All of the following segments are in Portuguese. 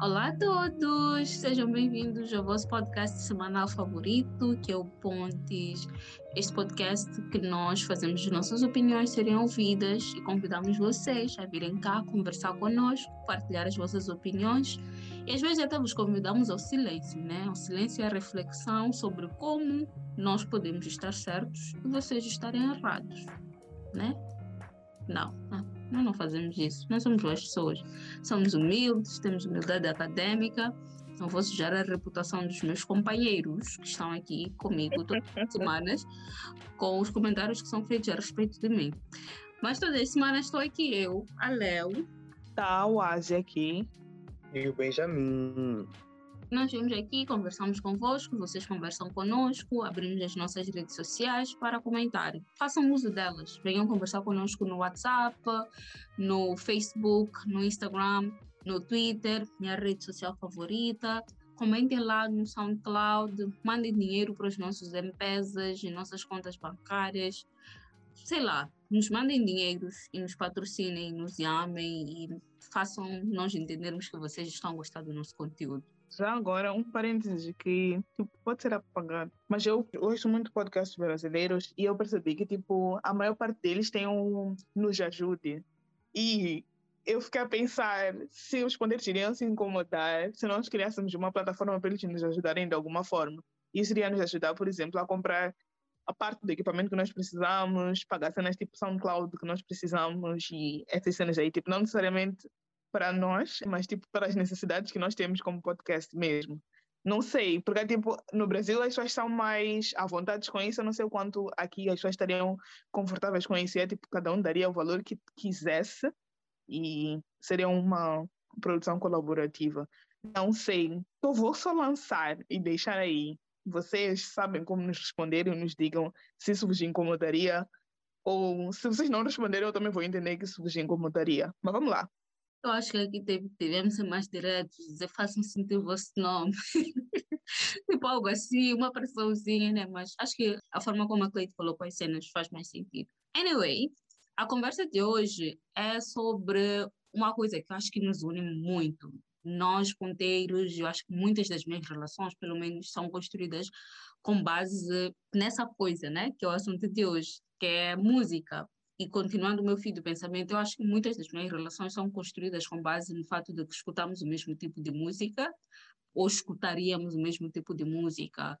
Olá a todos, sejam bem-vindos ao vosso podcast semanal favorito, que é o Pontes. Este podcast que nós fazemos as nossas opiniões serem ouvidas e convidamos vocês a virem cá conversar conosco, partilhar as vossas opiniões e às vezes até vos convidamos ao silêncio, né? O silêncio é a reflexão sobre como nós podemos estar certos e vocês estarem errados, né? Não, não. Nós não fazemos isso. Nós somos boas pessoas. Somos humildes, temos humildade acadêmica. Não vou sujar a reputação dos meus companheiros que estão aqui comigo todas as semanas com os comentários que são feitos a respeito de mim. Mas todas as semanas estou aqui eu, a Léo. Tá, o Aze aqui. E o Benjamin. Nós vimos aqui, conversamos convosco, vocês conversam conosco, abrimos as nossas redes sociais para comentarem. Façam uso delas. Venham conversar conosco no WhatsApp, no Facebook, no Instagram, no Twitter, minha rede social favorita. Comentem lá no SoundCloud, mandem dinheiro para os nossos empresas e nossas contas bancárias. Sei lá, nos mandem dinheiros e nos patrocinem, nos amem e façam nós entendermos que vocês estão gostando do nosso conteúdo. Já agora, um parênteses que tipo, pode ser apagado, mas eu ouço muito podcasts brasileiros e eu percebi que tipo, a maior parte deles tem um Nos Ajude. E eu fiquei a pensar se os poderes iriam se incomodar se nós criássemos uma plataforma para eles nos ajudarem de alguma forma. Isso iria nos ajudar, por exemplo, a comprar a parte do equipamento que nós precisamos, pagar cenas tipo SoundCloud que nós precisamos e essas cenas aí, tipo, não necessariamente para nós, mas tipo para as necessidades que nós temos como podcast mesmo. Não sei, porque tipo, no Brasil as pessoas são mais à vontade com isso, eu não sei o quanto aqui as pessoas estariam confortáveis com isso, é tipo, cada um daria o valor que quisesse e seria uma produção colaborativa. Não sei, eu vou só lançar e deixar aí. Vocês sabem como nos responder e nos digam se isso vos incomodaria ou se vocês não responderem, eu também vou entender que isso vos incomodaria. Mas vamos lá. Eu acho que aqui devemos ser mais diretos, dizer façam sentir o vosso nome. tipo algo assim, uma pressãozinha, né? Mas acho que a forma como a Cleide falou com as cenas faz mais sentido. Anyway, a conversa de hoje é sobre uma coisa que eu acho que nos une muito. Nós, ponteiros, eu acho que muitas das minhas relações, pelo menos, são construídas com base nessa coisa, né? Que é o assunto de hoje, que é música. E continuando o meu fio do pensamento, eu acho que muitas das minhas relações são construídas com base no fato de que escutamos o mesmo tipo de música ou escutaríamos o mesmo tipo de música,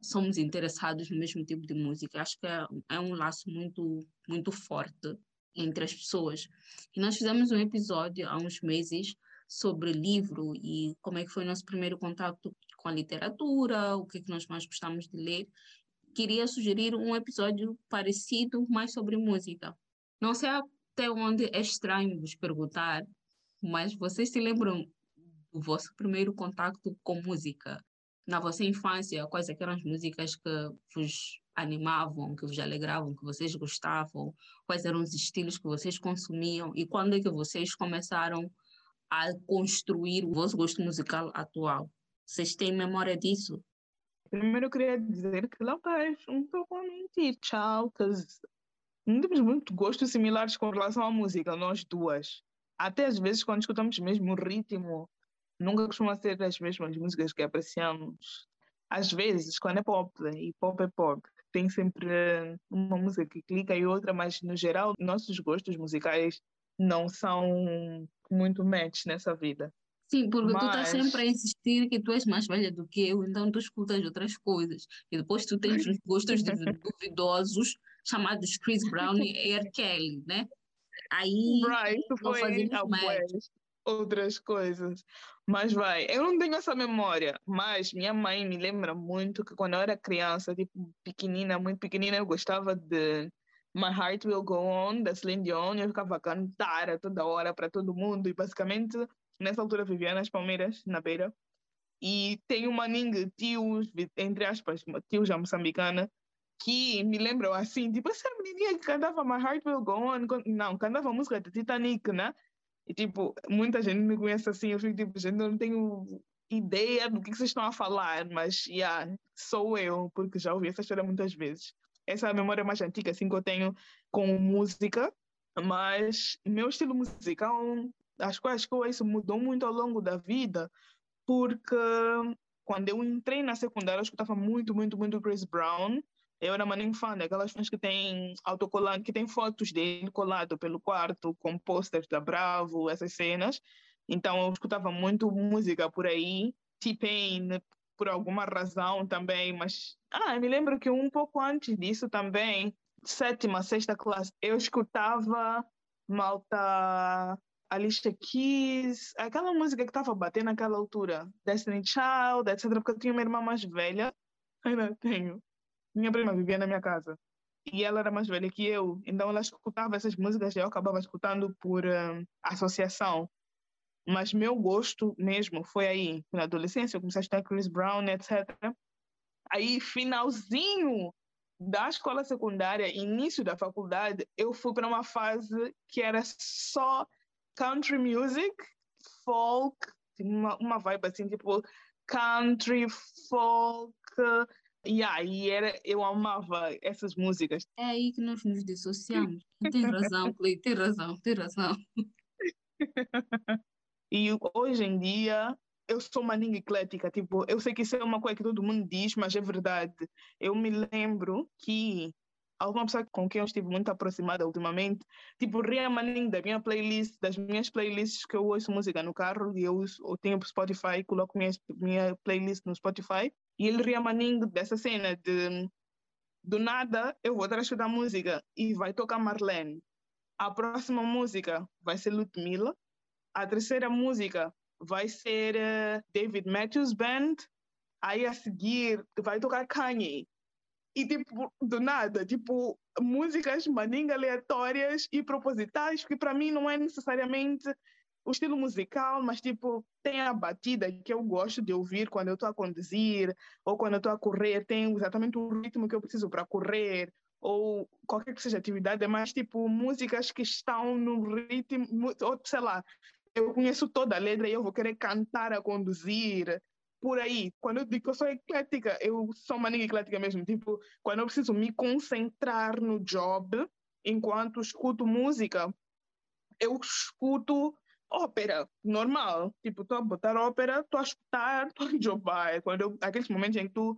somos interessados no mesmo tipo de música. Acho que é, é um laço muito, muito forte entre as pessoas. E nós fizemos um episódio há uns meses sobre livro e como é que foi o nosso primeiro contato com a literatura, o que, é que nós mais gostamos de ler queria sugerir um episódio parecido, mais sobre música. Não sei até onde é estranho vos perguntar, mas vocês se lembram do vosso primeiro contato com música? Na vossa infância, quais eram as músicas que vos animavam, que vos alegravam, que vocês gostavam? Quais eram os estilos que vocês consumiam? E quando é que vocês começaram a construir o vosso gosto musical atual? Vocês têm memória disso? Primeiro eu queria dizer que lá faz um pouco a mentir, tchau, não temos muito gostos similares com relação à música, nós duas. Até às vezes quando escutamos mesmo o ritmo, nunca costuma ser as mesmas músicas que apreciamos. Às vezes, quando é pop, e pop é pop, tem sempre uma música que clica e outra, mas no geral, nossos gostos musicais não são muito match nessa vida. Sim, porque tu estás sempre a insistir que tu és mais velha do que eu, então tu escutas outras coisas. E depois tu tens os gostos duvidosos chamados Chris Brown e R. Kelly, né? Aí right, não fazemos mais. Outras coisas. Mas vai, eu não tenho essa memória, mas minha mãe me lembra muito que quando eu era criança, tipo pequenina, muito pequenina, eu gostava de My Heart Will Go On, da Celine Dion, eu ficava a cantar toda hora para todo mundo e basicamente nessa altura vivia nas Palmeiras, na beira, e tem uma ningue, tios, entre aspas, tios já moçambicana, que me lembram assim, tipo, essa menininha que cantava My Heart Will Go On, não, cantava a música de Titanic, né? E tipo, muita gente me conhece assim, eu fico tipo, gente, eu não tenho ideia do que vocês estão a falar, mas yeah, sou eu, porque já ouvi essa história muitas vezes. Essa é a memória mais antiga assim, que eu tenho com música, mas meu estilo musical as coisas que eu ouço mudou muito ao longo da vida, porque quando eu entrei na secundária, eu escutava muito, muito, muito Chris Brown. Eu era maninho fã daquelas fãs que tem autocolante, que tem fotos dele colado pelo quarto, com posters da Bravo, essas cenas. Então eu escutava muito música por aí. T-Pain, por alguma razão também, mas ah, me lembro que um pouco antes disso também, sétima, sexta classe, eu escutava malta Alicia Keys, aquela música que estava batendo naquela altura, Destiny Child, etc. Porque eu tinha uma irmã mais velha, ainda tenho. Minha prima vivia na minha casa e ela era mais velha que eu, então ela escutava essas músicas e eu acabava escutando por uh, associação. Mas meu gosto mesmo foi aí, na adolescência, eu comecei a estudar Chris Brown, etc. Aí, finalzinho da escola secundária, início da faculdade, eu fui para uma fase que era só country music, folk, uma, uma vibe assim, tipo country, folk. E aí era, eu amava essas músicas. É aí que nós nos dissociamos. Tem razão, Clay, tem razão, tem razão. e hoje em dia eu sou uma língua eclética, tipo, eu sei que isso é uma coisa que todo mundo diz, mas é verdade. Eu me lembro que alguma pessoa com quem eu estive muito aproximada ultimamente, tipo, Ria Manning da minha playlist, das minhas playlists que eu ouço música no carro, e eu, eu tenho Spotify, coloco minha, minha playlist no Spotify, e ele Ria Manning dessa cena de do nada eu vou estar a escutar música e vai tocar Marlene. A próxima música vai ser Ludmilla. A terceira música vai ser uh, David Matthews Band. Aí a seguir vai tocar Kanye e tipo, do nada, tipo, músicas maninga aleatórias e propositais, que para mim não é necessariamente o estilo musical, mas tipo, tem a batida que eu gosto de ouvir quando eu estou a conduzir ou quando eu estou a correr, tem exatamente o ritmo que eu preciso para correr ou qualquer que seja atividade, é mais tipo músicas que estão no ritmo, ou sei lá, eu conheço toda a letra e eu vou querer cantar a conduzir, por aí. Quando eu digo que eu sou eclética, eu sou uma nega eclética mesmo. Tipo, quando eu preciso me concentrar no job, enquanto escuto música, eu escuto ópera, normal. Tipo, estou a botar ópera, estou a escutar, estou a jobar. Quando eu, aqueles momentos em que tu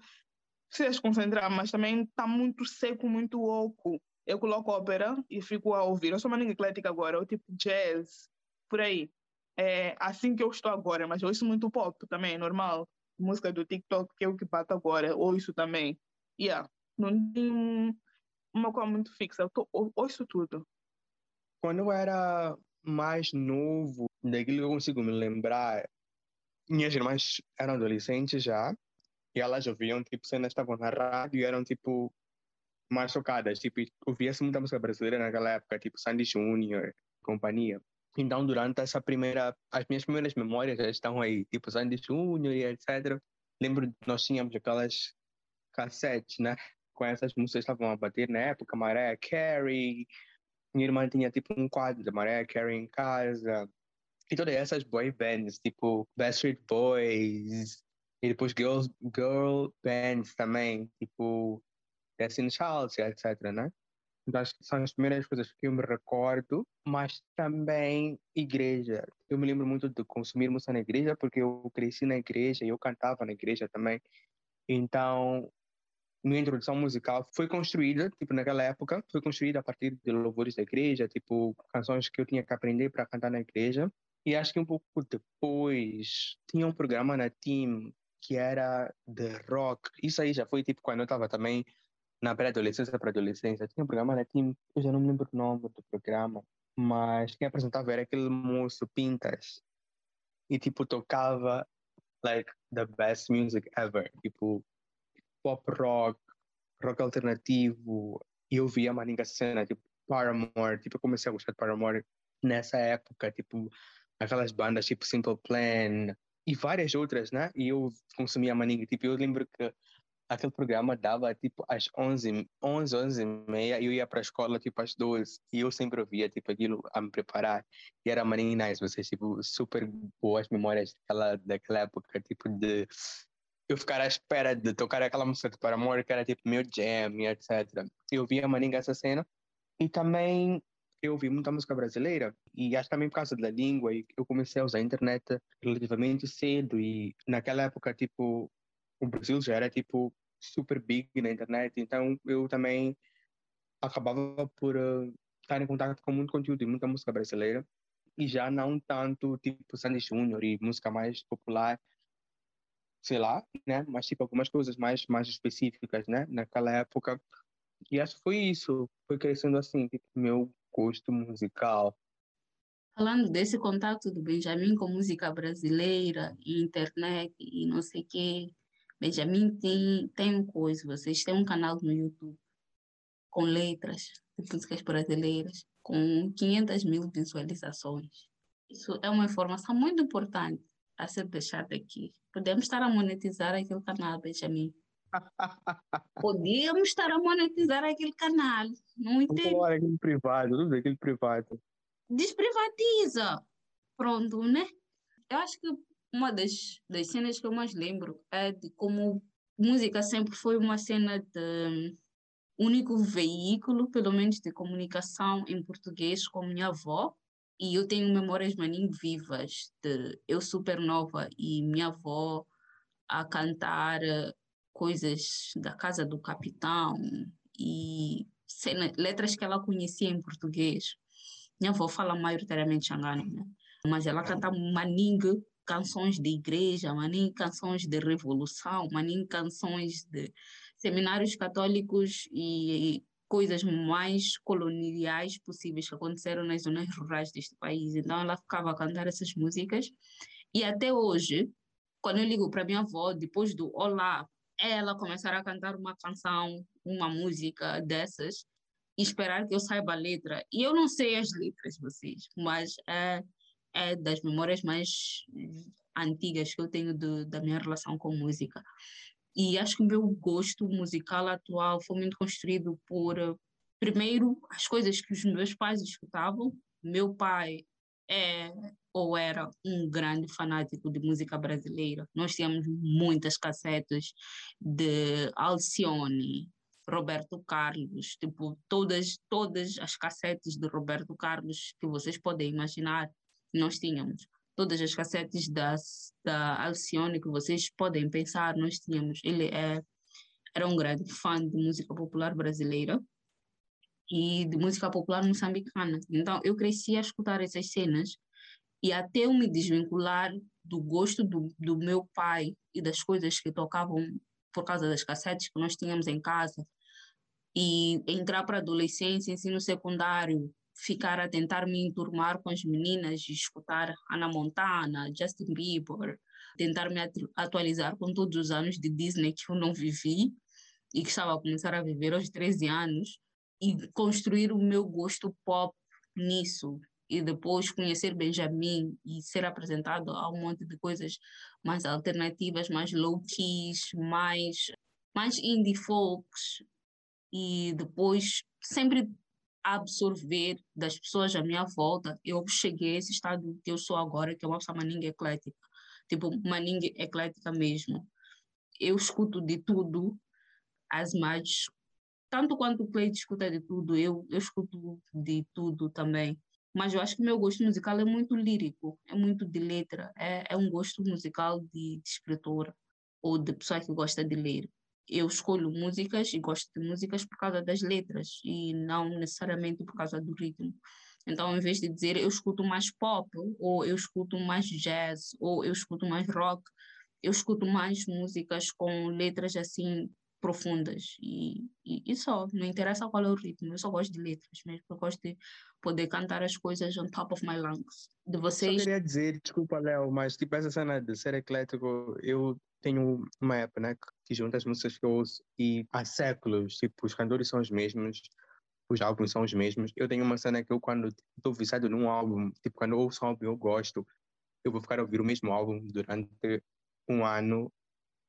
precisas concentrar, mas também está muito seco, muito oco. Eu coloco ópera e fico a ouvir. Eu sou uma nega eclética agora, eu tipo jazz, por aí é assim que eu estou agora, mas eu ouço muito pop também, é normal. Música do TikTok, que é o que bate agora, ouço também. Yeah, não tem uma coisa muito fixa, eu tô, ouço tudo. Quando eu era mais novo, daquilo que eu consigo me lembrar, minhas irmãs eram adolescentes já, e elas ouviam, tipo, cenas estavam na rádio e eram, tipo, mais chocadas. Tipo, ouvia-se muita música brasileira naquela época, tipo Sandy Júnior, companhia. Então, durante essa primeira, as minhas primeiras memórias já estão aí, tipo Sandy Júnior e etc. Lembro nós tínhamos aquelas cassetes, né? Com essas músicas que estavam a bater na época, Mariah Carey. Minha irmã tinha tipo um quadro da Mariah Carey em casa. E todas essas boy bands, tipo Backstreet Boys. E depois girls, girl bands também, tipo Destiny Child, etc, né? Das, são as primeiras coisas que eu me recordo, mas também igreja. Eu me lembro muito de consumir música na igreja, porque eu cresci na igreja e eu cantava na igreja também. Então, minha introdução musical foi construída, tipo, naquela época, foi construída a partir de louvores da igreja, tipo, canções que eu tinha que aprender para cantar na igreja. E acho que um pouco depois tinha um programa na Team que era de rock. Isso aí já foi tipo quando eu estava também na pré-adolescência para adolescência, tinha um programa na Team, eu já não me lembro o nome do programa, mas quem apresentava era aquele moço Pintas. E tipo tocava like the best music ever, tipo pop rock, rock alternativo. E eu via maninga cena, tipo Paramore, tipo eu comecei a gostar de Paramore nessa época, tipo aquelas bandas tipo Simple Plan e várias outras, né? E eu consumia maninga, tipo eu lembro que aquele programa dava tipo às 11, 11, 11 e meia, eu ia para a escola tipo às 12, e eu sempre ouvia tipo aquilo a me preparar, e era maninho nice, vocês tipo super boas memórias daquela, daquela época, tipo de eu ficar à espera de tocar aquela música de Paramore, que era tipo meu jam e etc. Eu via maninga essa cena, e também eu ouvi muita música brasileira e acho também por causa da língua e eu comecei a usar a internet relativamente cedo e naquela época, tipo, o Brasil já era, tipo, super big na internet, então eu também acabava por uh, estar em contato com muito conteúdo e muita música brasileira e já não tanto tipo Sandy Júnior e música mais popular, sei lá, né? Mas tipo algumas coisas mais mais específicas, né? Naquela época. E acho que foi isso, foi crescendo assim, tipo, meu gosto musical. Falando desse contato do Benjamin com música brasileira internet e não sei o quê, Benjamin tem, tem uma coisa, vocês têm um canal no YouTube com letras de músicas brasileiras com 500 mil visualizações. Isso é uma informação muito importante a ser deixada aqui. Podemos estar a monetizar aquele canal, Benjamin. Podíamos estar a monetizar aquele canal. Não entendo. Vamos aquele privado, tudo aquele privado. Desprivatiza. Pronto, né? Eu acho que uma das, das cenas que eu mais lembro é de como música sempre foi uma cena de único veículo, pelo menos de comunicação em português com minha avó. E eu tenho memórias maninho vivas de eu super nova e minha avó a cantar eh, coisas da casa do capitão e cena, letras que ela conhecia em português. Minha avó fala maioritariamente xangano, né? mas ela canta maningue canções de igreja, maningue canções de revolução, maningue canções de seminários católicos e coisas mais coloniais possíveis que aconteceram nas zonas rurais deste país. Então ela ficava a cantar essas músicas e até hoje, quando eu ligo para minha avó, depois do Olá, ela começar a cantar uma canção, uma música dessas e esperar que eu saiba a letra. E eu não sei as letras, vocês, mas é, é das memórias mais antigas que eu tenho de, da minha relação com música. E acho que o meu gosto musical atual foi muito construído por, primeiro, as coisas que os meus pais escutavam. Meu pai é ou era um grande fanático de música brasileira. Nós tínhamos muitas cassetes de Alcione, Roberto Carlos, tipo, todas, todas as cassetes de Roberto Carlos que vocês podem imaginar, nós tínhamos todas as cassetes da, da Alcione que vocês podem pensar, nós tínhamos. Ele é, era um grande fã de música popular brasileira e de música popular moçambicana. Então, eu cresci a escutar essas cenas e até eu me desvincular do gosto do, do meu pai e das coisas que tocavam por causa das cassetes que nós tínhamos em casa e entrar para a adolescência, ensino secundário, ficar a tentar me enturmar com as meninas e escutar Ana Montana, Justin Bieber, tentar me atualizar com todos os anos de Disney que eu não vivi e que estava a começar a viver aos 13 anos e construir o meu gosto pop nisso e depois conhecer Benjamin e ser apresentado a um monte de coisas mais alternativas, mais low-keys, mais, mais indie folks e depois sempre absorver das pessoas à minha volta, eu cheguei a esse estado que eu sou agora, que é uma maninga eclética. Tipo, maninga eclética mesmo. Eu escuto de tudo, as mais... Tanto quanto o Clay escuta de tudo, eu, eu escuto de tudo também. Mas eu acho que meu gosto musical é muito lírico, é muito de letra, é, é um gosto musical de, de escritora ou de pessoa que gosta de ler eu escolho músicas e gosto de músicas por causa das letras e não necessariamente por causa do ritmo. Então, em vez de dizer eu escuto mais pop, ou eu escuto mais jazz, ou eu escuto mais rock, eu escuto mais músicas com letras assim profundas e, e, e, só, não interessa qual é o ritmo, eu só gosto de letras mesmo, eu gosto de poder cantar as coisas on top of my lungs. De vocês... Só queria dizer, desculpa Léo, mas tipo essa cena de ser eclético, eu tenho uma app, né, que junta as músicas que eu ouço e há séculos, tipo, os cantores são os mesmos, os álbuns são os mesmos. Eu tenho uma cena que eu, quando estou viciado num álbum, tipo, quando ouço um álbum eu gosto, eu vou ficar a ouvir o mesmo álbum durante um ano,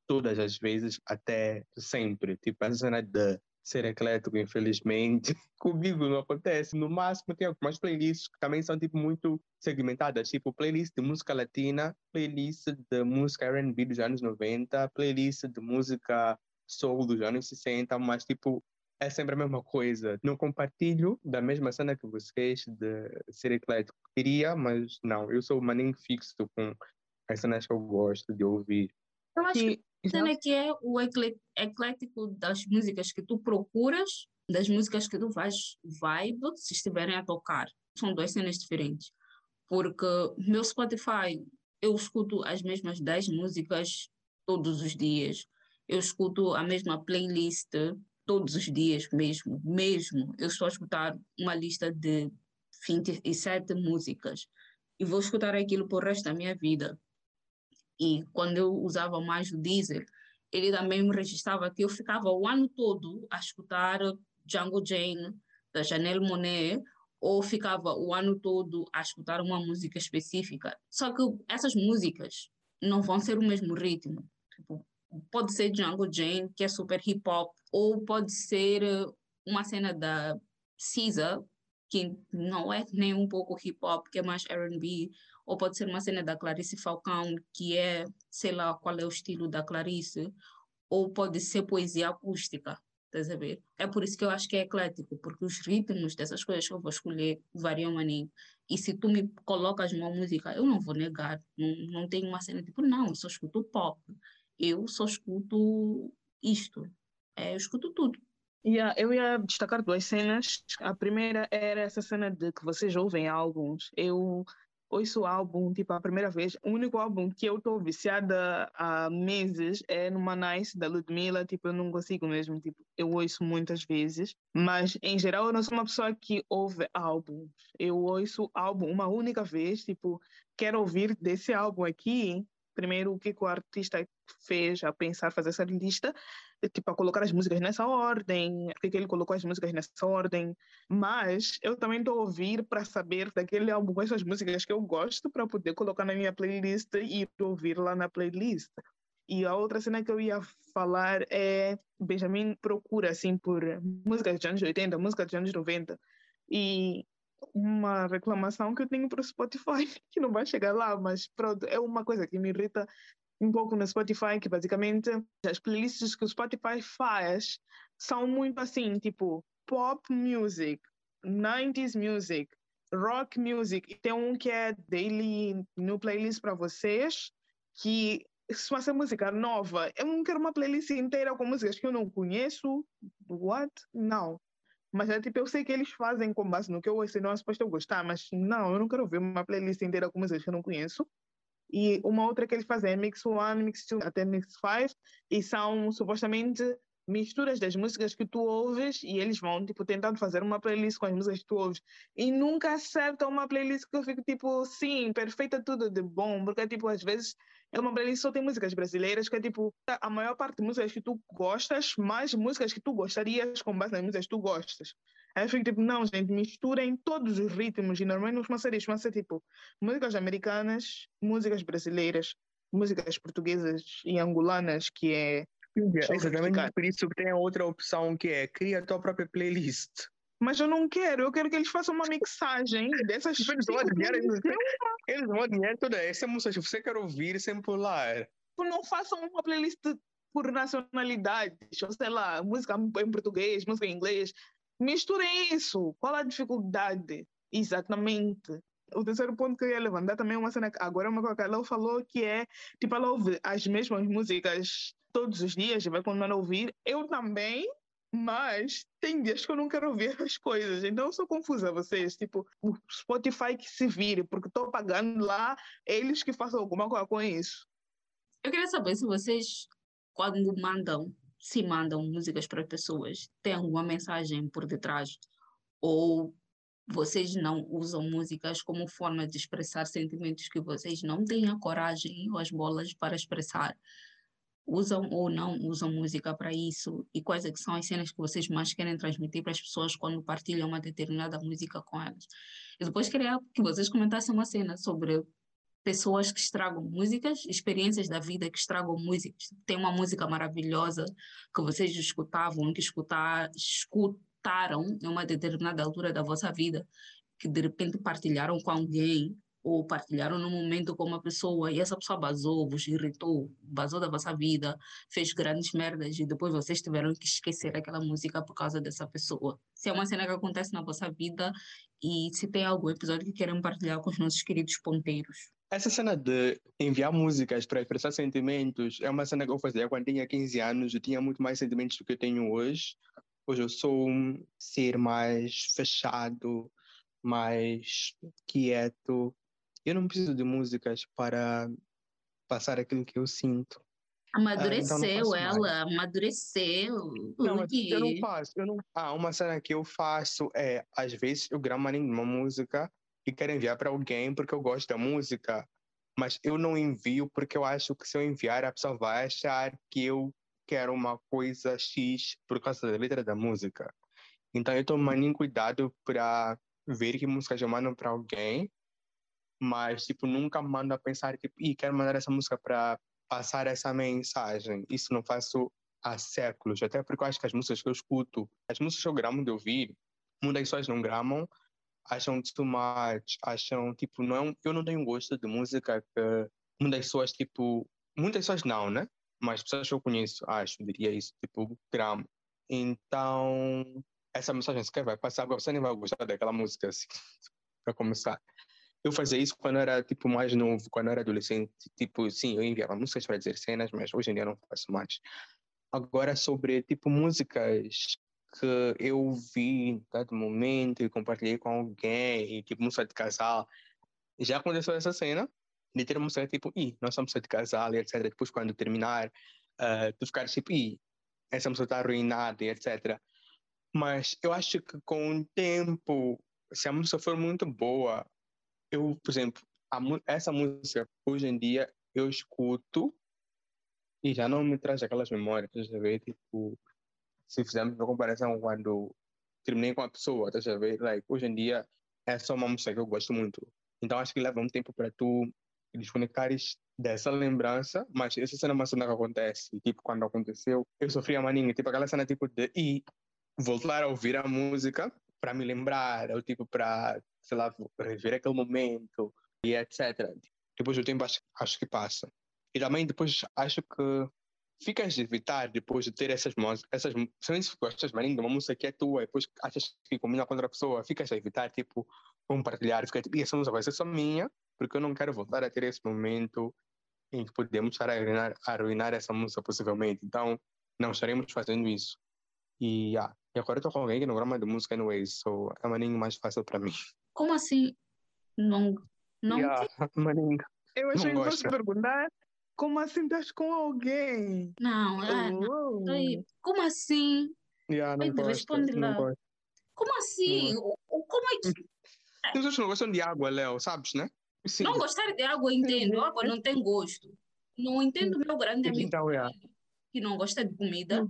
todas as vezes, até sempre. Tipo, essa cena de ser eclético, infelizmente. Comigo não acontece. No máximo, tem algumas playlists que também são tipo muito segmentadas, tipo playlist de música latina, playlist de música R&B dos anos 90, playlist de música soul dos anos 60, mas tipo é sempre a mesma coisa. Não compartilho da mesma cena que vocês de ser eclético. Queria, mas não. Eu sou maninho fixo com as cenas que eu gosto de ouvir. Eu acho que cena que é o eclético das músicas que tu procuras, das músicas que tu vais vibe, se estiverem a tocar. São duas cenas diferentes. Porque meu Spotify, eu escuto as mesmas 10 músicas todos os dias. Eu escuto a mesma playlist todos os dias mesmo, mesmo. Eu estou a escutar uma lista de 27 músicas e vou escutar aquilo por resto da minha vida. E quando eu usava mais o Deezer, ele também me registrava que eu ficava o ano todo a escutar Django Jane, da Janelle Monet, ou ficava o ano todo a escutar uma música específica. Só que essas músicas não vão ser o mesmo ritmo. Tipo, pode ser Django Jane, que é super hip hop, ou pode ser eh, uma cena da Cisa, que não é nem um pouco hip hop, que é mais R&B, ou pode ser uma cena da Clarice Falcão, que é, sei lá qual é o estilo da Clarice, ou pode ser poesia acústica, estás a ver? É por isso que eu acho que é eclético, porque os ritmos dessas coisas que eu vou escolher variam maninho. E se tu me colocas uma música, eu não vou negar, não, não tenho uma cena tipo, não, eu só escuto pop, eu só escuto isto, é, eu escuto tudo. Yeah, eu ia destacar duas cenas. A primeira era essa cena de que vocês ouvem álbuns. Eu ouço o álbum, tipo, a primeira vez. O único álbum que eu estou viciada há meses é no Manais, da Ludmilla. Tipo, eu não consigo mesmo. Tipo, eu ouço muitas vezes. Mas, em geral, eu não sou uma pessoa que ouve álbuns. Eu ouço álbum uma única vez. Tipo, quero ouvir desse álbum aqui. Primeiro, o que, o artista fez a pensar fazer essa lista? Tipo, a colocar as músicas nessa ordem, porque que ele colocou as músicas nessa ordem, mas eu também estou a ouvir para saber daquele álbum quais são as músicas que eu gosto para poder colocar na minha playlist e ouvir lá na playlist. E a outra cena que eu ia falar é Benjamin procura assim por músicas dos anos 80, músicas dos anos 90 e uma reclamação que eu tenho para o Spotify, que não vai chegar lá, mas pronto, é uma coisa que me irrita um pouco no Spotify, que basicamente as playlists que o Spotify faz são muito assim, tipo pop music, 90s music, rock music. E tem um que é daily no playlist para vocês, que se fosse música nova, eu não quero uma playlist inteira com músicas que eu não conheço. What? Não. Mas é tipo, eu sei que eles fazem com base no que eu ouço, não é suposto eu gostar, mas não, eu não quero ver uma playlist inteira com músicas que eu não conheço. E uma outra que eles fazem é Mix One, Mix Two, até Mix Five, e são supostamente misturas das músicas que tu ouves e eles vão, tipo, tentando fazer uma playlist com as músicas que tu ouves. E nunca acertam uma playlist que eu fico, tipo, sim, perfeita tudo de bom, porque, tipo, às vezes é uma playlist só tem músicas brasileiras, que é, tipo, a maior parte de músicas que tu gostas, mais músicas que tu gostarias com base nas músicas que tu gostas. Aí eu fico tipo, não, gente, misturem todos os ritmos e normalmente numa série costuma ser tipo músicas americanas, músicas brasileiras, músicas portuguesas e angolanas, que é. É exatamente por isso que tem a outra opção que é cria a tua própria playlist. Mas eu não quero, eu quero que eles façam uma mixagem dessas eles vão dinheiro, eles vão dinheiro toda essa música. Se você quer ouvir sem pular. Não façam uma playlist por nacionalidade, sei lá, música em português, música em inglês, Misturem isso. Qual a dificuldade? Exatamente. O terceiro ponto que eu ia levantar também é uma cena que agora uma coisa que ela falou que é tipo ela ouve as mesmas músicas todos os dias e vai continuar a ouvir. Eu também, mas tem dias que eu não quero ouvir as coisas. Então eu sou confusa vocês. Tipo, o Spotify que se vire, porque estou pagando lá, eles que façam alguma coisa com isso. Eu queria saber se vocês, quando mandam se mandam músicas para pessoas, tem alguma mensagem por detrás? Ou vocês não usam músicas como forma de expressar sentimentos que vocês não têm a coragem ou as bolas para expressar? Usam ou não usam música para isso? E quais é são as cenas que vocês mais querem transmitir para as pessoas quando partilham uma determinada música com elas? E depois queria que vocês comentassem uma cena sobre pessoas que estragam músicas, experiências da vida que estragam músicas. Tem uma música maravilhosa que vocês escutavam, que escutar, escutaram em uma determinada altura da vossa vida, que de repente partilharam com alguém ou partilharam num momento com uma pessoa e essa pessoa basou, vos irritou, basou da vossa vida, fez grandes merdas e depois vocês tiveram que esquecer aquela música por causa dessa pessoa. Se é uma cena que acontece na vossa vida e se tem algum episódio que querem partilhar com os nossos queridos ponteiros. Essa cena de enviar músicas para expressar sentimentos é uma cena que eu fazia quando tinha 15 anos. Eu tinha muito mais sentimentos do que eu tenho hoje. Hoje eu sou um ser mais fechado, mais quieto. Eu não preciso de músicas para passar aquilo que eu sinto. Amadureceu ah, então ela, amadureceu. Não, mas eu não faço. Eu não... Ah, uma cena que eu faço é, às vezes, eu gravo uma música e quero enviar para alguém porque eu gosto da música, mas eu não envio porque eu acho que se eu enviar, a pessoa vai achar que eu quero uma coisa X por causa da letra da música. Então eu tomo maninho cuidado para ver que música eu mando para alguém, mas tipo nunca mando a pensar tipo, e quero mandar essa música para passar essa mensagem. Isso não faço há séculos, até porque eu acho que as músicas que eu escuto, as músicas que eu gramo de ouvir, muitas pessoas não gramam, acham too much, acham tipo, não é eu não tenho gosto de música que muitas pessoas tipo, muitas pessoas não, né? Mas pessoas que eu conheço, acho, diria isso, tipo, gramo. Então, essa mensagem sequer vai passar, você nem vai gostar daquela música, assim, para começar. Eu fazia isso quando era, tipo, mais novo, quando era adolescente. Tipo, sim, eu enviava músicas para dizer cenas, mas hoje em dia não faço mais. Agora, sobre, tipo, músicas que eu vi em dado momento e compartilhei com alguém, e, tipo, música de casal. Já aconteceu essa cena, de ter música, tipo, ih, nós somos de casal, e etc. Depois, quando terminar, uh, tu ficares, tipo, ih, essa música está arruinada, e etc. Mas eu acho que com o tempo, se a música for muito boa, eu, por exemplo, a, essa música, hoje em dia, eu escuto e já não me traz aquelas memórias, sabe? Tipo, se fizermos uma comparação quando terminei com a pessoa, tá a? Like, hoje em dia é só uma música que eu gosto muito. Então acho que leva um tempo para tu desconectares dessa lembrança, mas essa cena uma cena que acontece. Tipo, quando aconteceu, eu sofri a maninha, tipo aquela cena tipo de ir voltar a ouvir a música para me lembrar, ou tipo para, sei lá, rever aquele momento e etc. Depois do tempo acho, acho que passa. E também depois acho que ficas de evitar depois de ter essas músicas, essas, se gostas mais de uma música que é tua, e depois achas que combina com outra pessoa, ficas a evitar, tipo, compartilhar, fica tipo, essa música vai ser só minha, porque eu não quero voltar a ter esse momento em que podemos estar a arruinar, a arruinar essa música possivelmente. Então, não estaremos fazendo isso. E, yeah. e agora estou com alguém que não grama de música anyways, so é maninho mais fácil para mim. Como assim? Não. Não. Yeah, maninho. Eu achei que fosse perguntar como assim estás com alguém? Não, é, oh. não. Como assim? Yeah, não gosto, responde lá. Gosto. Como assim? Hum. Como é que. Tem pessoas que não gostam de água, Léo, sabes, né? Sim. Não gostar de água, entendo. Água não tem gosto. Não entendo meu grande amigo então, é. que não gosta de comida.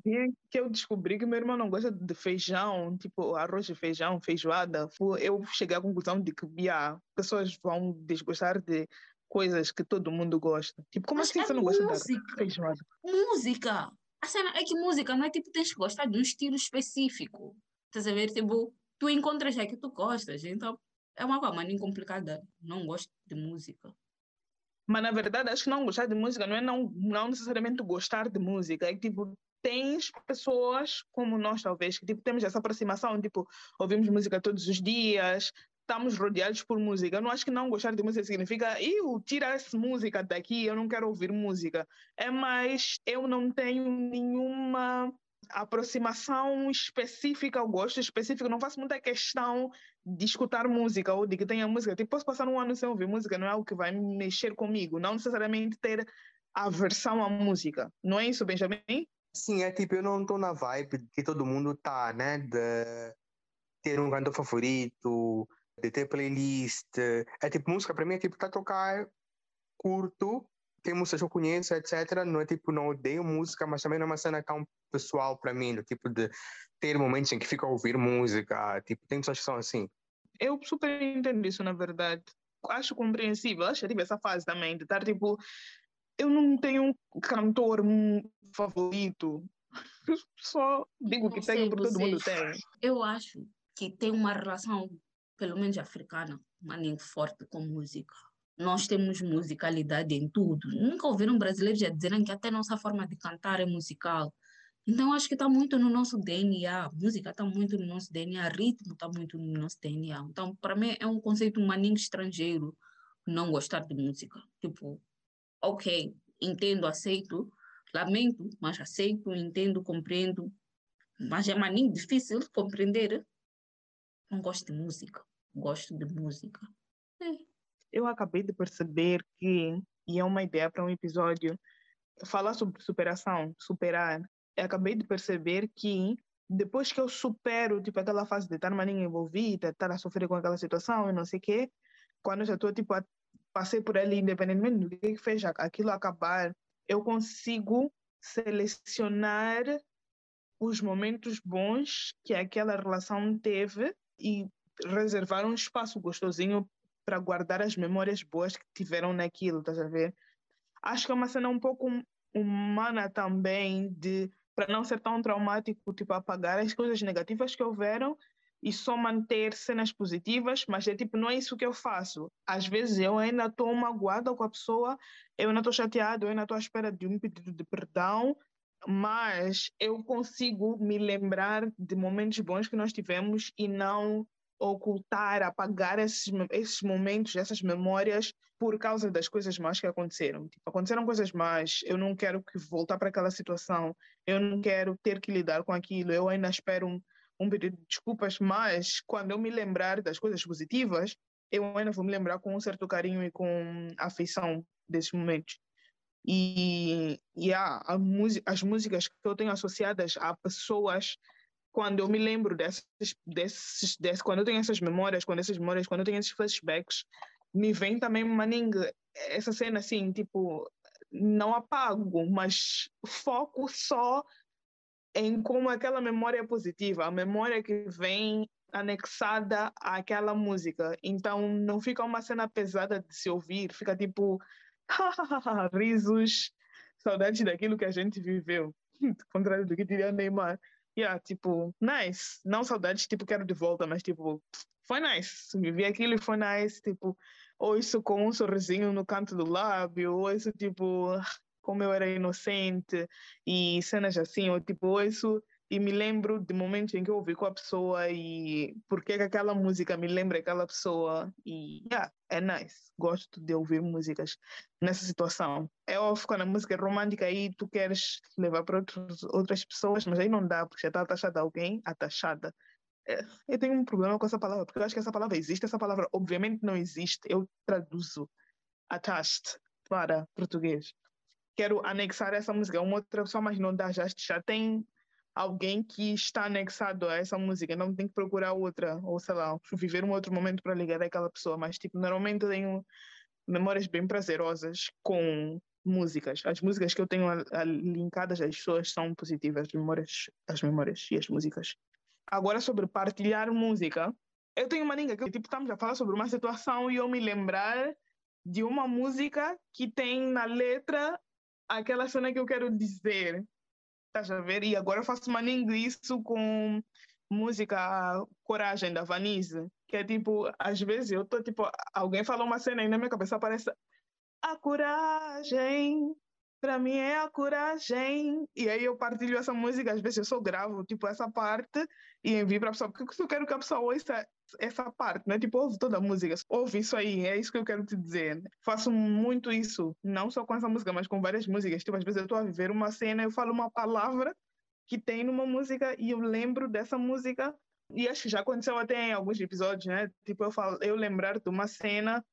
que eu descobri que meu irmão não gosta de feijão, tipo arroz de feijão, feijoada. Eu cheguei à conclusão de que yeah, pessoas vão desgostar de coisas que todo mundo gosta. Tipo, como Mas assim é você não música. gosta de feijoada? Música. A cena é que música não é tipo, tens que gostar de um estilo específico. Estás a ver? Tipo, tu encontras é que tu gostas. Então, é uma coisa complicada. Não gosto de música. Mas, na verdade, acho que não gostar de música não é não, não necessariamente gostar de música. É que, tipo, tens pessoas como nós, talvez, que tipo, temos essa aproximação, tipo, ouvimos música todos os dias, estamos rodeados por música. Eu não acho que não gostar de música significa eu tira essa música daqui, eu não quero ouvir música. É mais eu não tenho nenhuma aproximação específica ao gosto específico, não faço muita questão de escutar música ou de que tenha música. Tipo, posso passar um ano sem ouvir música, não é algo que vai mexer comigo, não necessariamente ter aversão à música. Não é isso, Benjamin? Sim, é tipo, eu não estou na vibe que todo mundo tá, né? De ter um cantor favorito, de ter playlist. É tipo, música para mim é tipo, tá tocar, curto, tem músicas que eu conheço, etc. Não é tipo, não odeio música, mas também não é uma cena tão pessoal para mim, do tipo de ter momentos em que fico a ouvir música. Tipo, tem pessoas que são assim. Eu super entendo isso, na verdade. Acho compreensível. Acho que tive essa fase também de estar tipo, eu não tenho um cantor favorito. Só digo não que tenho porque todo mundo tem. Eu acho que tem uma relação pelo menos africana, maninho forte com música. Nós temos musicalidade em tudo. Nunca ouviram brasileiros a dizerem que até nossa forma de cantar é musical. Então, acho que está muito no nosso DNA. Música está muito no nosso DNA, ritmo está muito no nosso DNA. Então, para mim, é um conceito maninho estrangeiro não gostar de música. Tipo, ok, entendo, aceito, lamento, mas aceito, entendo, compreendo. Mas é maninho difícil de compreender. Não gosto de música. Gosto de música. É. Eu acabei de perceber que, e é uma ideia para um episódio, falar sobre superação, superar. Eu acabei de perceber que depois que eu supero, tipo, aquela fase de estar maninha envolvida, estar a sofrer com aquela situação e não sei o quê, quando eu já estou, tipo, a, passei por ali, independentemente do que fez aquilo acabar, eu consigo selecionar os momentos bons que aquela relação teve e reservar um espaço gostosinho para guardar as memórias boas que tiveram naquilo, estás a ver? Acho que é uma cena um pouco humana também de para não ser tão traumático, tipo apagar as coisas negativas que houveram e só manter cenas positivas, mas é tipo, não é isso que eu faço. Às vezes eu ainda estou magoada com a pessoa, eu ainda estou chateada, eu ainda estou à espera de um pedido de perdão, mas eu consigo me lembrar de momentos bons que nós tivemos e não ocultar, apagar esses, esses momentos, essas memórias por causa das coisas más que aconteceram. Tipo, aconteceram coisas más, eu não quero que voltar para aquela situação, eu não quero ter que lidar com aquilo, eu ainda espero um, um de desculpas, mas quando eu me lembrar das coisas positivas, eu ainda vou me lembrar com um certo carinho e com afeição desses momentos. E, e há as músicas que eu tenho associadas a pessoas quando eu me lembro desses, desses, desses, quando eu tenho essas memórias, quando essas memórias, quando eu tenho esses flashbacks, me vem também Manning, essa cena assim, tipo, não apago, mas foco só em como aquela memória é positiva, a memória que vem anexada àquela música. Então não fica uma cena pesada de se ouvir, fica tipo risos, saudades daquilo que a gente viveu. Contrário do que diria Neymar yeah, tipo, nice. Não saudades, tipo, quero de volta, mas tipo, foi nice. Vivi aquilo e foi nice, tipo, ou isso com um sorrisinho no canto do lábio, ou isso, tipo, como eu era inocente, e cenas assim, ou tipo, ou isso e me lembro de momentos em que eu ouvi com a pessoa e por que aquela música me lembra aquela pessoa e yeah, é nice. Gosto de ouvir músicas nessa situação. É óbvio quando a música é romântica aí tu queres levar para outros, outras pessoas, mas aí não dá porque já está atachada a alguém, atachada. É, eu tenho um problema com essa palavra, porque eu acho que essa palavra existe, essa palavra obviamente não existe. Eu traduzo attached para português. Quero anexar essa música a uma outra pessoa, mas não dá, já, já tem alguém que está anexado a essa música, não tem que procurar outra, ou sei lá, viver um outro momento para ligar àquela pessoa, mas tipo, normalmente eu tenho memórias bem prazerosas com músicas. As músicas que eu tenho linkadas às pessoas são positivas, as memórias, as memórias e as músicas. Agora sobre partilhar música, eu tenho uma linha que tipo estamos a falar sobre uma situação e eu me lembrar de uma música que tem na letra aquela cena que eu quero dizer. Estás a ver? E agora eu faço maninho isso com música Coragem, da Vanise, que é tipo, às vezes eu tô tipo, alguém falou uma cena e na minha cabeça aparece a coragem, para mim é a coragem. E aí eu partilho essa música, às vezes eu só gravo tipo essa parte e envio para a pessoa, porque eu quero que a pessoa ouça essa parte, né? Tipo, ouve toda a música, ouve isso aí, é isso que eu quero te dizer. Faço muito isso, não só com essa música, mas com várias músicas. Tipo, às vezes eu estou a viver uma cena, eu falo uma palavra que tem numa música e eu lembro dessa música. E acho que já aconteceu até em alguns episódios, né? Tipo, eu, falo, eu lembrar de uma cena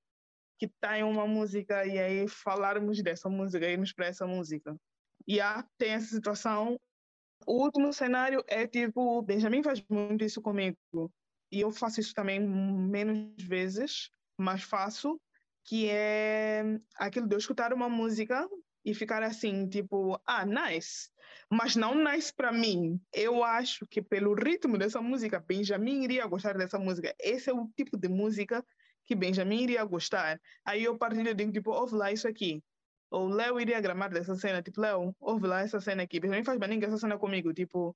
que está em uma música e aí falarmos dessa música, irmos para essa música. E há, tem essa situação. O último cenário é tipo, Benjamin faz muito isso comigo e eu faço isso também menos vezes, mas faço, que é aquilo de eu escutar uma música e ficar assim, tipo, ah, nice. Mas não nice para mim. Eu acho que pelo ritmo dessa música, Benjamin iria gostar dessa música. Esse é o tipo de música que Benjamin iria gostar. Aí eu partilho e digo, tipo, ouve lá isso aqui. O Léo iria gramar dessa cena, tipo, Léo, ouve lá essa cena aqui, nem faz baninga essa cena comigo, tipo,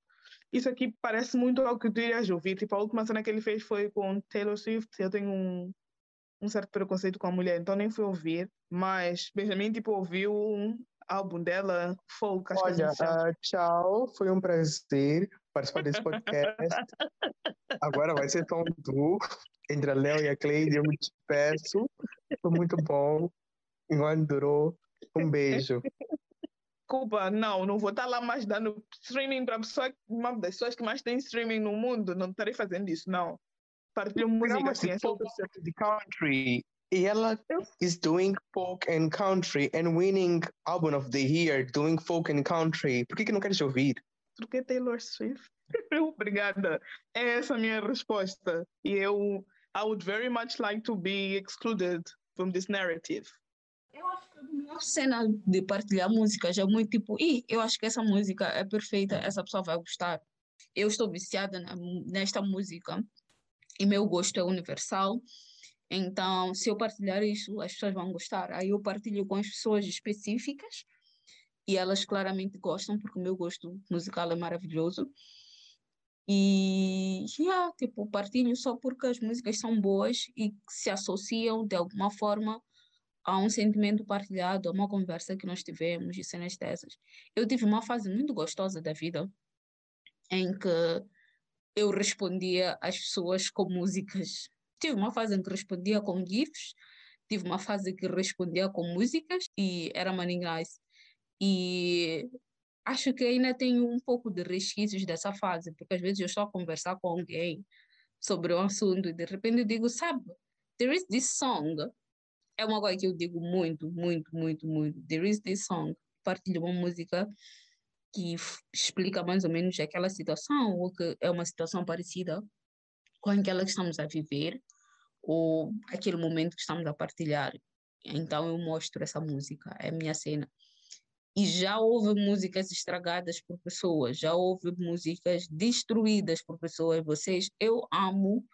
isso aqui parece muito algo que tu irias ouvir, tipo, a última cena que ele fez foi com Taylor Swift, eu tenho um, um certo preconceito com a mulher, então nem fui ouvir, mas Benjamin, tipo, ouviu um álbum dela, Folk, acho Olha, que uh, tchau, foi um prazer participar desse podcast. Agora vai ser um duo entre a Léo e a Cleide, eu me despeço, foi muito bom, enquanto durou, um beijo. Desculpa, não, não vou estar lá mais dando streaming para pessoa, uma das pessoas que mais tem streaming no mundo, não estarei fazendo isso, não. Partilho música assim, é só de country. E ela is doing folk and country and winning album of the year doing folk and country. Por que, que não queres ouvir? Porque Taylor Swift. Obrigada. É essa a minha resposta. E eu, I would very much like to be excluded from this narrative. Eu acho que a melhor cena de partilhar músicas é muito tipo, e eu acho que essa música é perfeita, essa pessoa vai gostar. Eu estou viciada na, nesta música e meu gosto é universal. Então, se eu partilhar isso, as pessoas vão gostar. Aí eu partilho com as pessoas específicas e elas claramente gostam, porque o meu gosto musical é maravilhoso. E, yeah, tipo, partilho só porque as músicas são boas e se associam de alguma forma a um sentimento partilhado, a uma conversa que nós tivemos e cenas dessas. Eu tive uma fase muito gostosa da vida em que eu respondia às pessoas com músicas. Tive uma fase em que respondia com GIFs, tive uma fase que respondia com músicas e era money nice. E acho que ainda tenho um pouco de resquícios dessa fase, porque às vezes eu estou a conversar com alguém sobre um assunto e de repente eu digo, sabe, there is this song é uma coisa que eu digo muito, muito, muito, muito. There is this song. Partilho uma música que explica mais ou menos aquela situação, ou que é uma situação parecida com aquela que estamos a viver, ou aquele momento que estamos a partilhar. Então eu mostro essa música, é a minha cena. E já houve músicas estragadas por pessoas, já houve músicas destruídas por pessoas. Vocês, eu amo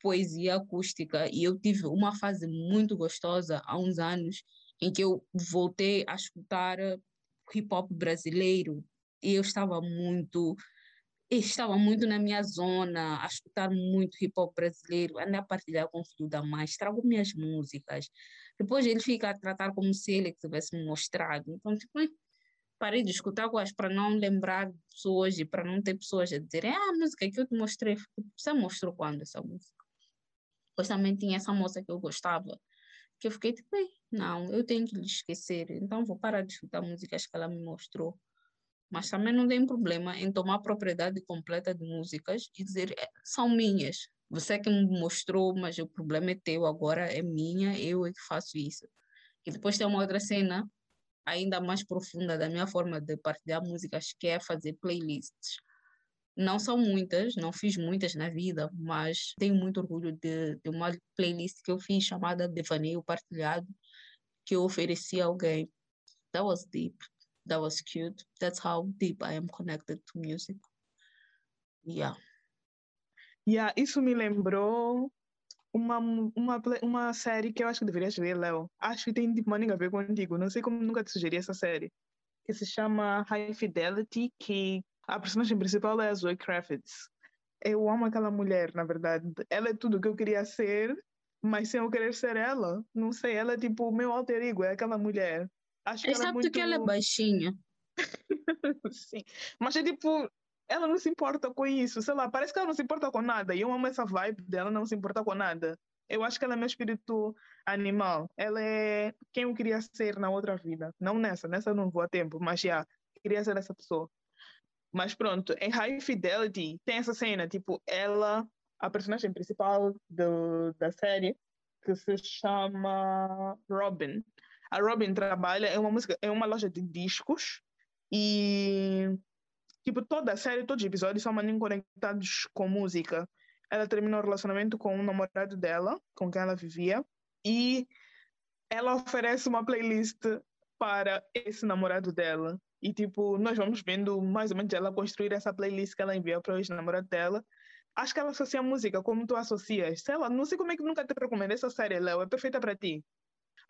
poesia acústica. E eu tive uma fase muito gostosa há uns anos em que eu voltei a escutar hip hop brasileiro. E eu estava muito estava muito na minha zona a escutar muito hip hop brasileiro andei a partilhar com o filho da mãe estrago minhas músicas. Depois ele fica a tratar como se ele tivesse me mostrado. Então tipo parei de escutar coisas para não lembrar pessoas e para não ter pessoas a dizer ah, a música que eu te mostrei você mostrou quando essa música depois também tinha essa moça que eu gostava, que eu fiquei tipo, não, eu tenho que lhe esquecer, então vou parar de escutar músicas que ela me mostrou. Mas também não tem problema em tomar propriedade completa de músicas e dizer, é, são minhas. Você que me mostrou, mas o problema é teu, agora é minha, eu é que faço isso. E depois tem uma outra cena ainda mais profunda da minha forma de partilhar músicas, que é fazer playlists. Não são muitas, não fiz muitas na vida, mas tenho muito orgulho de, de uma playlist que eu fiz chamada Devaneio Partilhado, que eu ofereci a alguém. That was deep, that was cute. That's how deep I am connected to music. Yeah. Yeah, isso me lembrou uma, uma, uma série que eu acho que deverias ver, Léo. Acho que tem tipo, maneira a ver contigo. Não sei como nunca te sugeri essa série. Que se chama High Fidelity, que a personagem principal é a Zoe Kravitz. Eu amo aquela mulher, na verdade. Ela é tudo o que eu queria ser, mas sem eu querer ser ela. Não sei, ela é tipo o meu alter ego, é aquela mulher. Acho que Exceto ela é muito... que ela é baixinha. Sim. Mas é tipo, ela não se importa com isso. Sei lá, parece que ela não se importa com nada. E eu amo essa vibe dela não se importa com nada. Eu acho que ela é meu espírito animal. Ela é quem eu queria ser na outra vida. Não nessa, nessa eu não vou a tempo, mas já, queria ser essa pessoa. Mas pronto, em High Fidelity tem essa cena, tipo, ela, a personagem principal do, da série, que se chama Robin. A Robin trabalha em uma música, em uma loja de discos e tipo toda a série, todos os episódios são maninho conectados com música. Ela terminou o relacionamento com um namorado dela, com quem ela vivia, e ela oferece uma playlist para esse namorado dela. E, tipo, nós vamos vendo mais ou menos ela construir essa playlist que ela envia para os namorados dela. Acho que ela associa a música como tu associas. Sei lá, não sei como é que nunca te recomendei essa série, Léo. É perfeita para ti.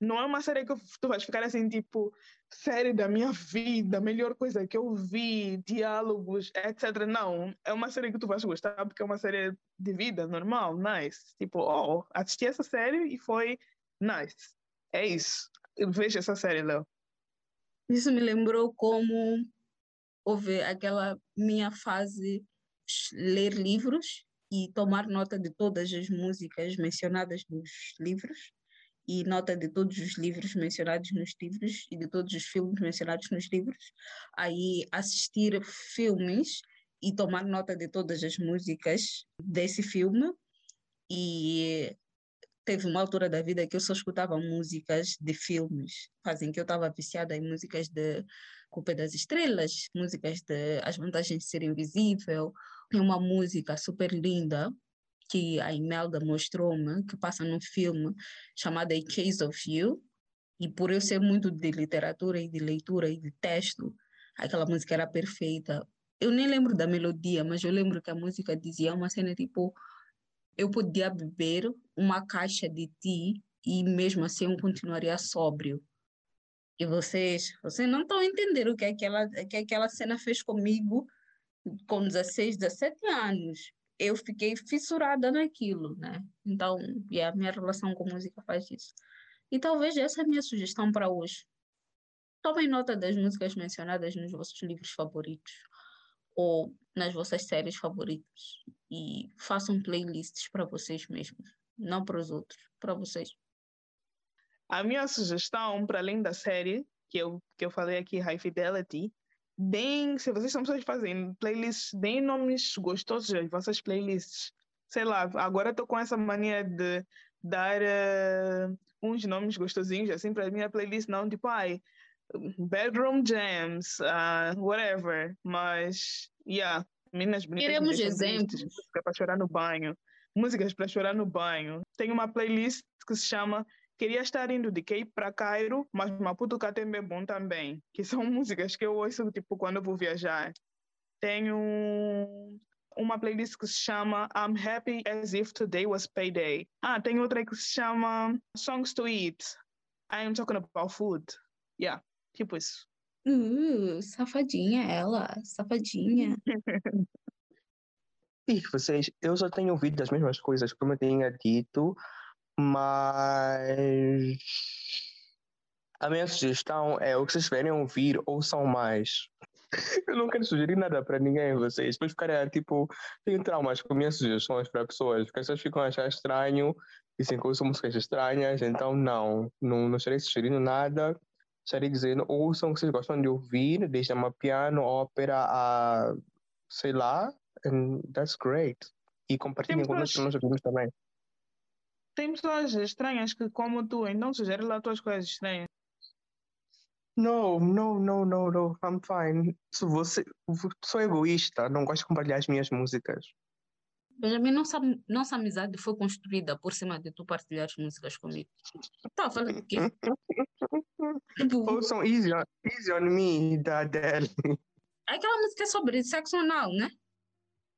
não é uma série que tu vais ficar assim, tipo, série da minha vida, melhor coisa que eu vi, diálogos, etc. Não, é uma série que tu vais gostar porque é uma série de vida normal, nice. Tipo, oh, assisti essa série e foi nice. É isso. Veja essa série, Léo. Isso me lembrou como houve aquela minha fase ler livros e tomar nota de todas as músicas mencionadas nos livros e nota de todos os livros mencionados nos livros e de todos os filmes mencionados nos livros. Aí assistir filmes e tomar nota de todas as músicas desse filme e teve uma altura da vida que eu só escutava músicas de filmes, fazem que eu estava viciada em músicas de Culpa das Estrelas, músicas de As Vantagens de Ser Invisível, tem uma música super linda que a Imelda mostrou-me, que passa num filme chamado A Case of You, e por eu ser muito de literatura e de leitura e de texto, aquela música era perfeita. Eu nem lembro da melodia, mas eu lembro que a música dizia uma cena tipo: eu podia beber uma caixa de ti e mesmo assim eu continuaria sóbrio. E vocês, vocês não estão entendendo o que aquela, que aquela cena fez comigo com 16, 17 anos eu fiquei fissurada naquilo, né? Então, e a minha relação com música faz isso. E talvez essa é a minha sugestão para hoje. Tomem nota das músicas mencionadas nos vossos livros favoritos ou nas vossas séries favoritas e façam playlists para vocês mesmos, não para os outros, para vocês. A minha sugestão, para além da série que eu, que eu falei aqui, High Fidelity, deem, se vocês são pessoas fazem playlists, deem nomes gostosos às vossas playlists. Sei lá, agora estou com essa mania de dar uh, uns nomes gostosinhos assim para a minha playlist, não tipo, ai, bedroom jams, uh, whatever. Mas, yeah, meninas bonitas. Queremos exemplos. Música para chorar no banho. Músicas para chorar no banho. Tem uma playlist que se chama Queria estar indo de Cape para Cairo, mas Maputo Catembe é bom também, que são músicas que eu ouço tipo quando eu vou viajar. Tenho uma playlist que se chama I'm Happy As If Today Was Payday. Ah, tem outra que se chama Songs to Eat. I am talking about food. Yeah, tipo isso. Uh, safadinha ela, safadinha. e vocês, eu só tenho ouvido as mesmas coisas, como eu tinha dito, mas a minha sugestão é o que vocês estiverem ouvir, ouçam mais. Eu não quero sugerir nada para ninguém, vocês. Depois ficarem, tipo, tenho traumas com minhas sugestões para pessoas, porque as pessoas ficam a achar estranho, dizem que eu sou músicas estranhas, então não, não, não estarei sugerindo nada. Estarei dizendo, ouçam o que vocês gostam de ouvir, desde a piano, ópera, a sei lá, and that's great. E compartilhem com os nossos amigos também. Tem pessoas estranhas que, como tu, então sugere lá tuas coisas estranhas. No, no, no, no, no, I'm fine. Se você, sou egoísta, não gosto de compartilhar as minhas músicas. Benjamin, nossa, nossa amizade foi construída por cima de tu partilhar as músicas comigo. Tá falando o quê? tipo, Ouçam Easy on, Easy on Me, da Adele. Aquela música é sobre sexo anal, né?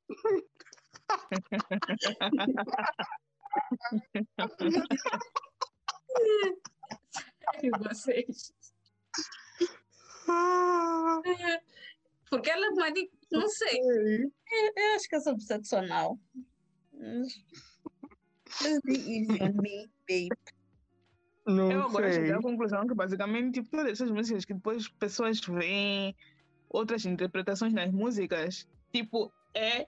Sério, vocês. Porque ela é uma. Não sei. Eu acho que eu sou obsessional. Não eu agora cheguei à conclusão que basicamente tipo, todas essas músicas que depois pessoas veem outras interpretações nas músicas, tipo, é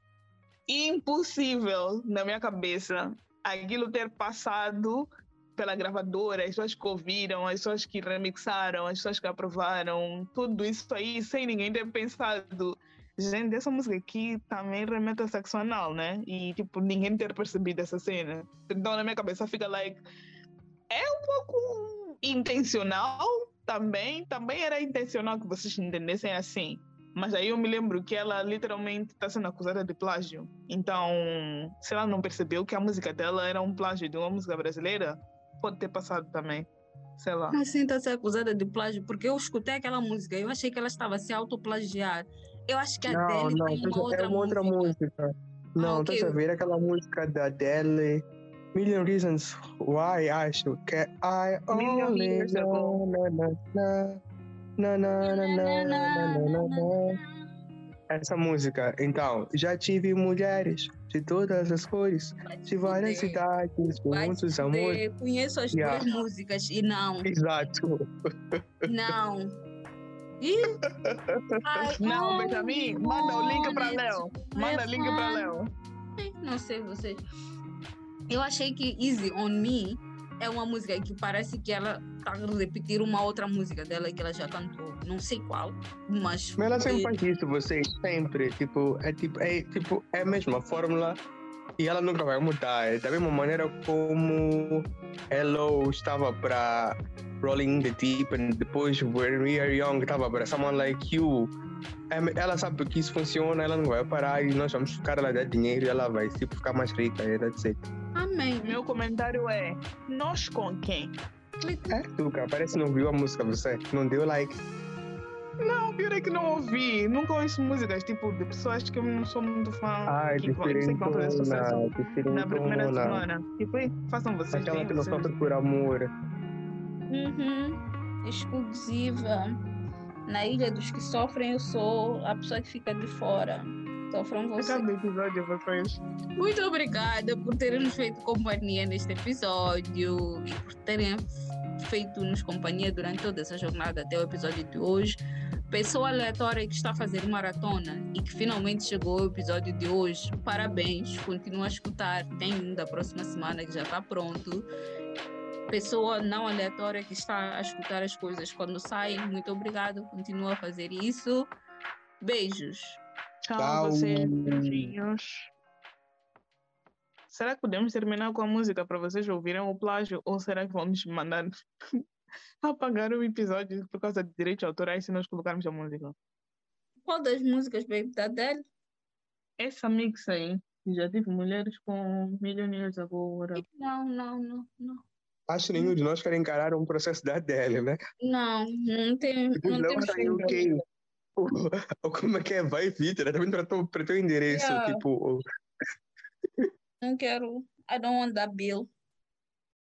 impossível na minha cabeça aquilo ter passado pela gravadora, as pessoas que ouviram, as pessoas que remixaram, as pessoas que aprovaram, tudo isso aí sem ninguém ter pensado. Gente, essa música aqui também remete a sexo anal, né? E, tipo, ninguém ter percebido essa cena. Então, na minha cabeça fica, like, é um pouco intencional também. Também era intencional que vocês entendessem assim. Mas aí eu me lembro que ela literalmente está sendo acusada de plágio. Então, se ela não percebeu que a música dela era um plágio de uma música brasileira, pode ter passado também. Sei lá. Mas sim, está sendo acusada de plágio, porque eu escutei aquela música, eu achei que ela estava se autoplagiar. Eu acho que a não, Adele não, tem uma outra, é uma outra música. Não, ah, okay. tá a ver aquela música da Adele Million Reasons Why I Should Care. I only Essa música, então, já tive mulheres de todas as cores, de várias cidades, muitos amores. Conheço as yeah. duas músicas e não. Exato. Não. E... Não, Benjamin, manda o link para Léo. Manda o link para Léo. Não sei vocês. Eu achei que Easy on Me é uma música que parece que ela tá a repetir uma outra música dela que ela já cantou. Não sei qual, mas. Mas ela sempre faz isso, vocês, sempre. Tipo, é tipo, é tipo, é a mesma fórmula e ela nunca vai mudar. É da mesma maneira como Hello estava para Rolling in the Deep e depois When We Are Young estava para Someone Like You. É, Ela sabe que isso funciona, ela não vai parar e nós vamos ficar ela dar dinheiro e ela vai tipo, ficar mais rica etc. Amém. Meu comentário é: nós com quem? É, Tuca, parece que não viu a música você. Não deu like. Não, pior é que não ouvi. Nunca ouço músicas tipo de pessoas que eu não sou muito fã. Ai, que sei que vão fazer sucesso diferentona, na primeira semana. Tipo, "Ei, façam vocês. Aquela que não vocês." sofre por amor. Uhum. Exclusiva. Na ilha dos que sofrem, eu sou a pessoa que fica de fora. Sofram vocês. Cada episódio vocês. Muito obrigada por terem nos feito companhia neste episódio e por terem feito-nos companhia durante toda essa jornada até o episódio de hoje. Pessoa aleatória que está a fazer maratona e que finalmente chegou ao episódio de hoje, parabéns, continua a escutar. Tem um da próxima semana que já está pronto. Pessoa não aleatória que está a escutar as coisas quando saem, muito obrigada, continua a fazer isso. Beijos. Tchau, Tchau. vocês. Beijinhos. Será que podemos terminar com a música para vocês ouvirem o plágio? Ou será que vamos mandar apagar o episódio por causa de direitos autorais se nós colocarmos a música? Qual das músicas, baby, da dele? Essa mix aí, já tive mulheres com milionários agora. Não, não, não, não. Acho que nenhum de nós quer encarar um processo da dele, né? Não, não tem. Não não temos saiu o? Ou como é que é? Vai, Vitor, também para para teu endereço, Yeah. tipo, Não quero. I don't want that bill.